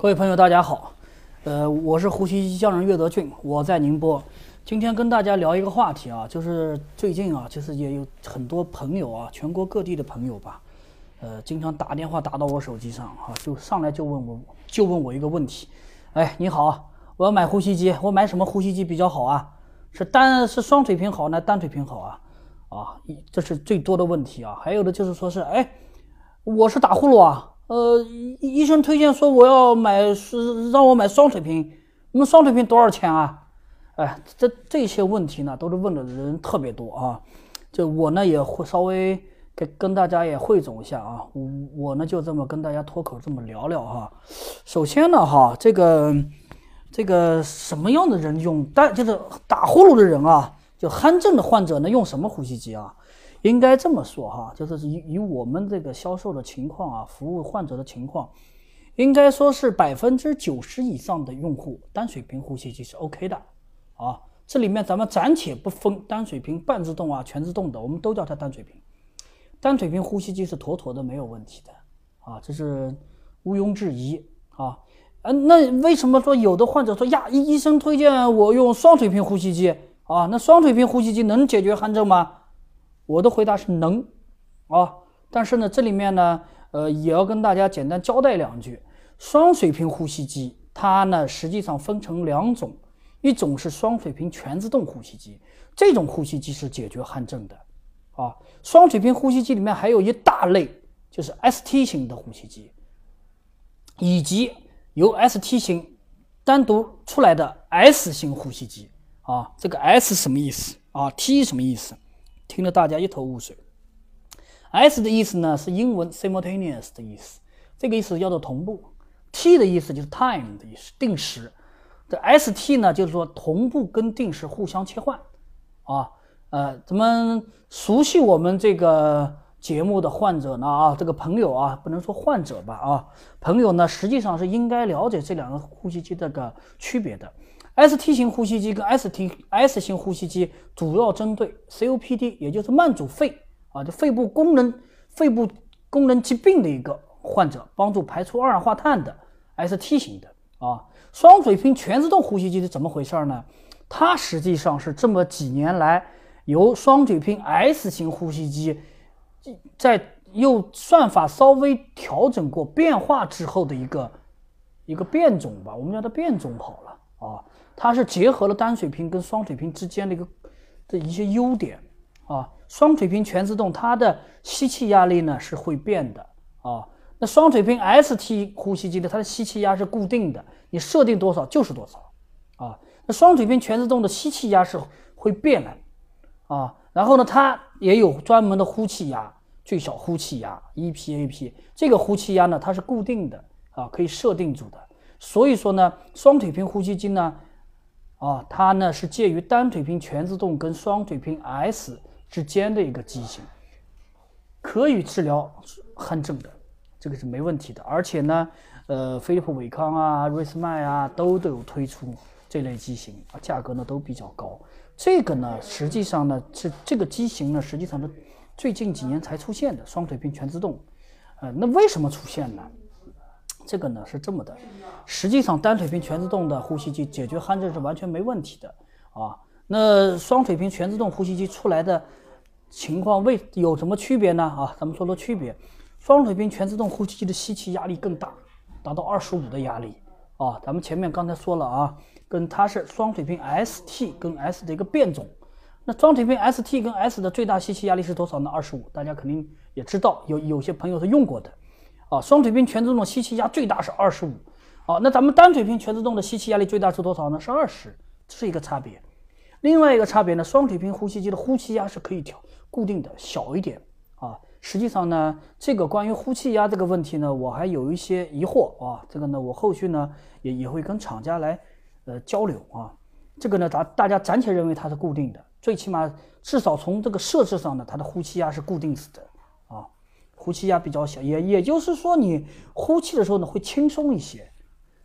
各位朋友，大家好，呃，我是呼吸机匠人岳德俊，我在宁波。今天跟大家聊一个话题啊，就是最近啊，就是也有很多朋友啊，全国各地的朋友吧，呃，经常打电话打到我手机上啊，就上来就问我，就问我一个问题，哎，你好，我要买呼吸机，我买什么呼吸机比较好啊？是单是双水平好呢，单水平好啊？啊，这是最多的问题啊。还有的就是说是，哎，我是打呼噜啊。呃，医生推荐说我要买是让我买双水平，那么双水平多少钱啊？哎，这这些问题呢，都是问的人特别多啊。就我呢也会稍微跟跟大家也汇总一下啊。我我呢就这么跟大家脱口这么聊聊哈。首先呢哈，这个这个什么样的人用但就是打呼噜的人啊，就鼾症的患者呢用什么呼吸机啊？应该这么说哈，就是以以我们这个销售的情况啊，服务患者的情况，应该说是百分之九十以上的用户单水平呼吸机是 OK 的啊。这里面咱们暂且不分单水平、半自动啊、全自动的，我们都叫它单水平。单水平呼吸机是妥妥的没有问题的啊，这是毋庸置疑啊。嗯，那为什么说有的患者说呀，医医生推荐我用双水平呼吸机啊？那双水平呼吸机能解决鼾症吗？我的回答是能，啊，但是呢，这里面呢，呃，也要跟大家简单交代两句。双水平呼吸机它呢，实际上分成两种，一种是双水平全自动呼吸机，这种呼吸机是解决鼾症的，啊，双水平呼吸机里面还有一大类，就是 ST 型的呼吸机，以及由 ST 型单独出来的 S 型呼吸机，啊，这个 S 什么意思啊？T 什么意思？听得大家一头雾水。S 的意思呢是英文 simultaneous 的意思，这个意思叫做同步。T 的意思就是 time 的意思，定时。这 ST 呢就是说同步跟定时互相切换。啊，呃，咱们熟悉我们这个节目的患者呢啊，这个朋友啊，不能说患者吧啊，朋友呢实际上是应该了解这两个呼吸机这个区别的。ST 型呼吸机跟 ST S 型呼吸机主要针对 COPD，也就是慢阻肺啊，就肺部功能、肺部功能疾病的一个患者，帮助排出二氧化碳的 ST 型的啊。双水平全自动呼吸机是怎么回事呢？它实际上是这么几年来由双水平 S 型呼吸机在又算法稍微调整过变化之后的一个一个变种吧，我们叫它变种好了啊。它是结合了单水平跟双水平之间的一个的一些优点啊，双水平全自动它的吸气压力呢是会变的啊，那双水平 ST 呼吸机的它的吸气压是固定的，你设定多少就是多少啊，那双水平全自动的吸气压是会变的啊，然后呢它也有专门的呼气压，最小呼气压 EPAP，这个呼气压呢它是固定的啊，可以设定住的，所以说呢双腿平呼吸机呢。啊，它呢是介于单腿平全自动跟双腿平 S 之间的一个机型，可以治疗鼾症的，这个是没问题的。而且呢，呃，飞利浦伟康啊、瑞斯迈啊都都有推出这类机型啊，价格呢都比较高。这个呢，实际上呢是这个机型呢，实际上是最近几年才出现的双腿平全自动。呃，那为什么出现呢？这个呢是这么的，实际上单水平全自动的呼吸机解决鼾症是完全没问题的啊。那双水平全自动呼吸机出来的情况为有什么区别呢？啊，咱们说说区别。双水平全自动呼吸机的吸气压力更大，达到二十五的压力啊。咱们前面刚才说了啊，跟它是双水平 ST 跟 S 的一个变种。那双水平 ST 跟 S 的最大吸气压力是多少呢？二十五，大家肯定也知道，有有些朋友是用过的。啊，双水平全自动吸气压最大是二十五，啊，那咱们单水平全自动的吸气压力最大是多少呢？是二十，这是一个差别。另外一个差别呢，双水平呼吸机的呼气压是可以调固定的，小一点啊。实际上呢，这个关于呼气压这个问题呢，我还有一些疑惑啊。这个呢，我后续呢也也会跟厂家来呃交流啊。这个呢，咱大家暂且认为它是固定的，最起码至少从这个设置上呢，它的呼气压是固定死的。呼气压比较小，也也就是说，你呼气的时候呢会轻松一些。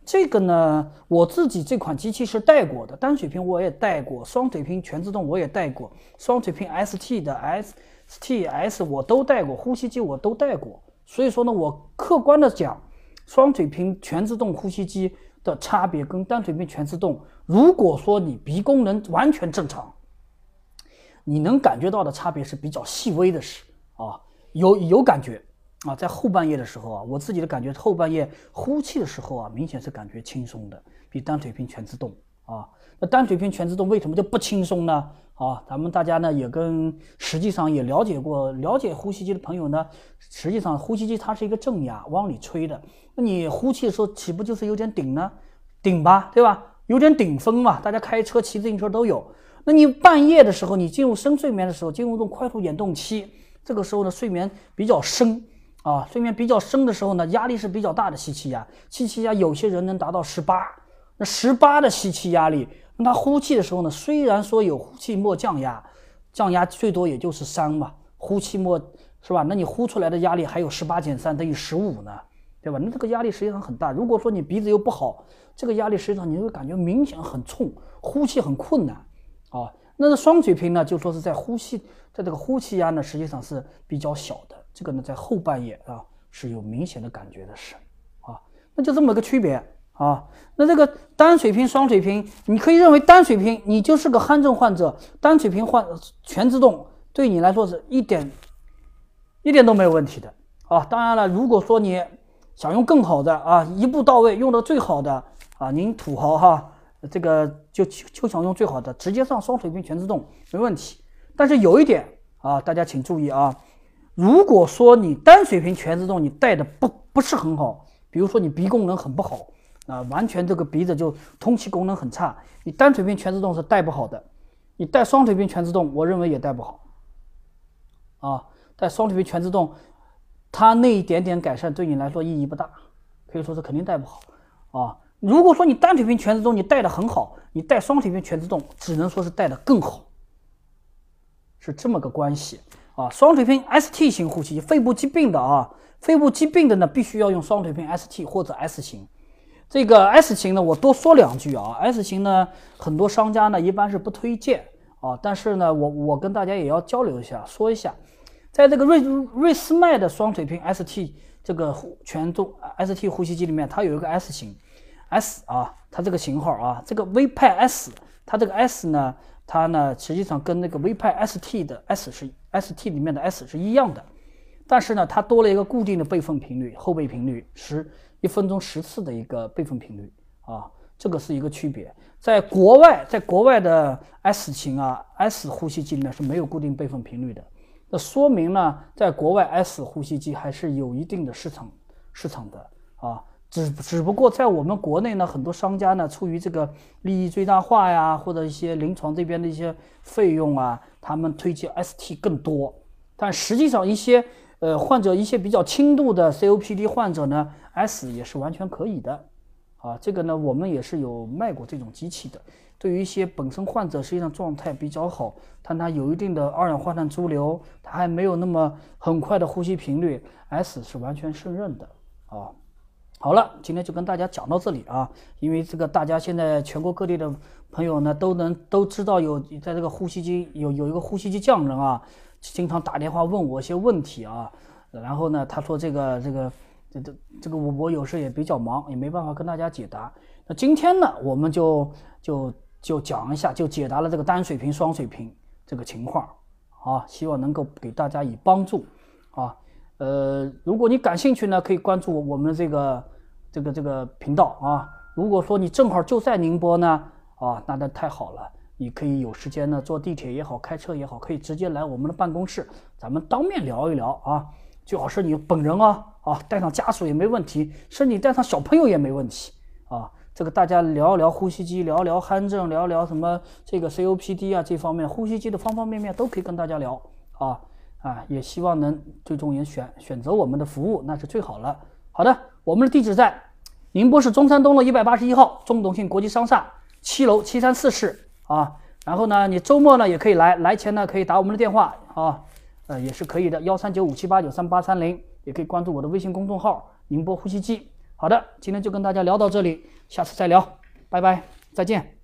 这个呢，我自己这款机器是带过的，单水平我也带过，双水平全自动我也带过，双水平 ST 的 STS 我都带过，呼吸机我都带过。所以说呢，我客观的讲，双水平全自动呼吸机的差别跟单水平全自动，如果说你鼻功能完全正常，你能感觉到的差别是比较细微的，是啊，有有感觉啊，在后半夜的时候啊，我自己的感觉后半夜呼气的时候啊，明显是感觉轻松的，比单水平全自动啊。那单水平全自动为什么就不轻松呢？啊，咱们大家呢也跟实际上也了解过，了解呼吸机的朋友呢，实际上呼吸机它是一个正压往里吹的，那你呼气的时候岂不就是有点顶呢？顶吧，对吧？有点顶风嘛，大家开车、骑自行车都有。那你半夜的时候，你进入深睡眠的时候，进入这种快速眼动期，这个时候呢睡眠比较深啊，睡眠比较深的时候呢，压力是比较大的吸气压，吸气压有些人能达到十八，那十八的吸气压力。那他呼气的时候呢，虽然说有呼气末降压，降压最多也就是三嘛，呼气末是吧？那你呼出来的压力还有十八减三等于十五呢，对吧？那这个压力实际上很大。如果说你鼻子又不好，这个压力实际上你会感觉明显很冲，呼气很困难啊。那这双水平呢，就说是在呼吸，在这个呼气压呢，实际上是比较小的。这个呢，在后半夜啊是有明显的感觉的，是啊，那就这么个区别。啊，那这个单水平、双水平，你可以认为单水平你就是个鼾症患者，单水平患全自动对你来说是一点一点都没有问题的啊。当然了，如果说你想用更好的啊，一步到位用的最好的啊，您土豪哈，这个就就想用最好的，直接上双水平全自动没问题。但是有一点啊，大家请注意啊，如果说你单水平全自动你带的不不是很好，比如说你鼻功能很不好。啊，完全这个鼻子就通气功能很差，你单水平全自动是带不好的，你带双水平全自动，我认为也带不好。啊，带双水平全自动，它那一点点改善对你来说意义不大，可以说是肯定带不好。啊，如果说你单腿平全自动你带的很好，你带双腿平全自动只能说是带的更好，是这么个关系。啊，双腿平 ST 型呼吸机，肺部疾病的啊，肺部疾病的呢，必须要用双腿平 ST 或者 S 型。这个 S 型呢，我多说两句啊。S 型呢，很多商家呢一般是不推荐啊。但是呢，我我跟大家也要交流一下，说一下，在这个瑞瑞思迈的双水平 ST 这个全重 ST 呼吸机里面，它有一个 S 型，S 啊，它这个型号啊，这个 V 派 S，它这个 S 呢，它呢实际上跟那个 V 派 ST 的 S 是 ST 里面的 S 是一样的，但是呢，它多了一个固定的备份频率，后备频率十。一分钟十次的一个备份频率啊，这个是一个区别。在国外，在国外的 S 型啊 S 呼吸机呢是没有固定备份频率的，那说明呢，在国外 S 呼吸机还是有一定的市场市场的啊。只只不过在我们国内呢，很多商家呢，出于这个利益最大化呀，或者一些临床这边的一些费用啊，他们推荐 ST 更多。但实际上一些呃患者一些比较轻度的 COPD 患者呢。S 也是完全可以的，啊，这个呢，我们也是有卖过这种机器的。对于一些本身患者实际上状态比较好，但他有一定的二氧化碳潴留，他还没有那么很快的呼吸频率，S 是完全胜任的啊。好了，今天就跟大家讲到这里啊，因为这个大家现在全国各地的朋友呢都能都知道有在这个呼吸机有有一个呼吸机匠人啊，经常打电话问我一些问题啊，然后呢他说这个这个。这这这个我我有时也比较忙，也没办法跟大家解答。那今天呢，我们就就就讲一下，就解答了这个单水平、双水平这个情况啊，希望能够给大家以帮助啊。呃，如果你感兴趣呢，可以关注我们这个这个这个频道啊。如果说你正好就在宁波呢，啊，那那太好了，你可以有时间呢，坐地铁也好，开车也好，可以直接来我们的办公室，咱们当面聊一聊啊。最好是你本人啊，啊，带上家属也没问题，甚至你带上小朋友也没问题啊。这个大家聊一聊呼吸机，聊聊鼾症，聊聊什么这个 COPD 啊这方面呼吸机的方方面面都可以跟大家聊啊啊，也希望能最终也选选择我们的服务，那是最好了。好的，我们的地址在宁波市中山东路一百八十一号中董信国际商厦七楼七三四室啊。然后呢，你周末呢也可以来，来前呢可以打我们的电话啊。呃，也是可以的，幺三九五七八九三八三零，也可以关注我的微信公众号“宁波呼吸机”。好的，今天就跟大家聊到这里，下次再聊，拜拜，再见。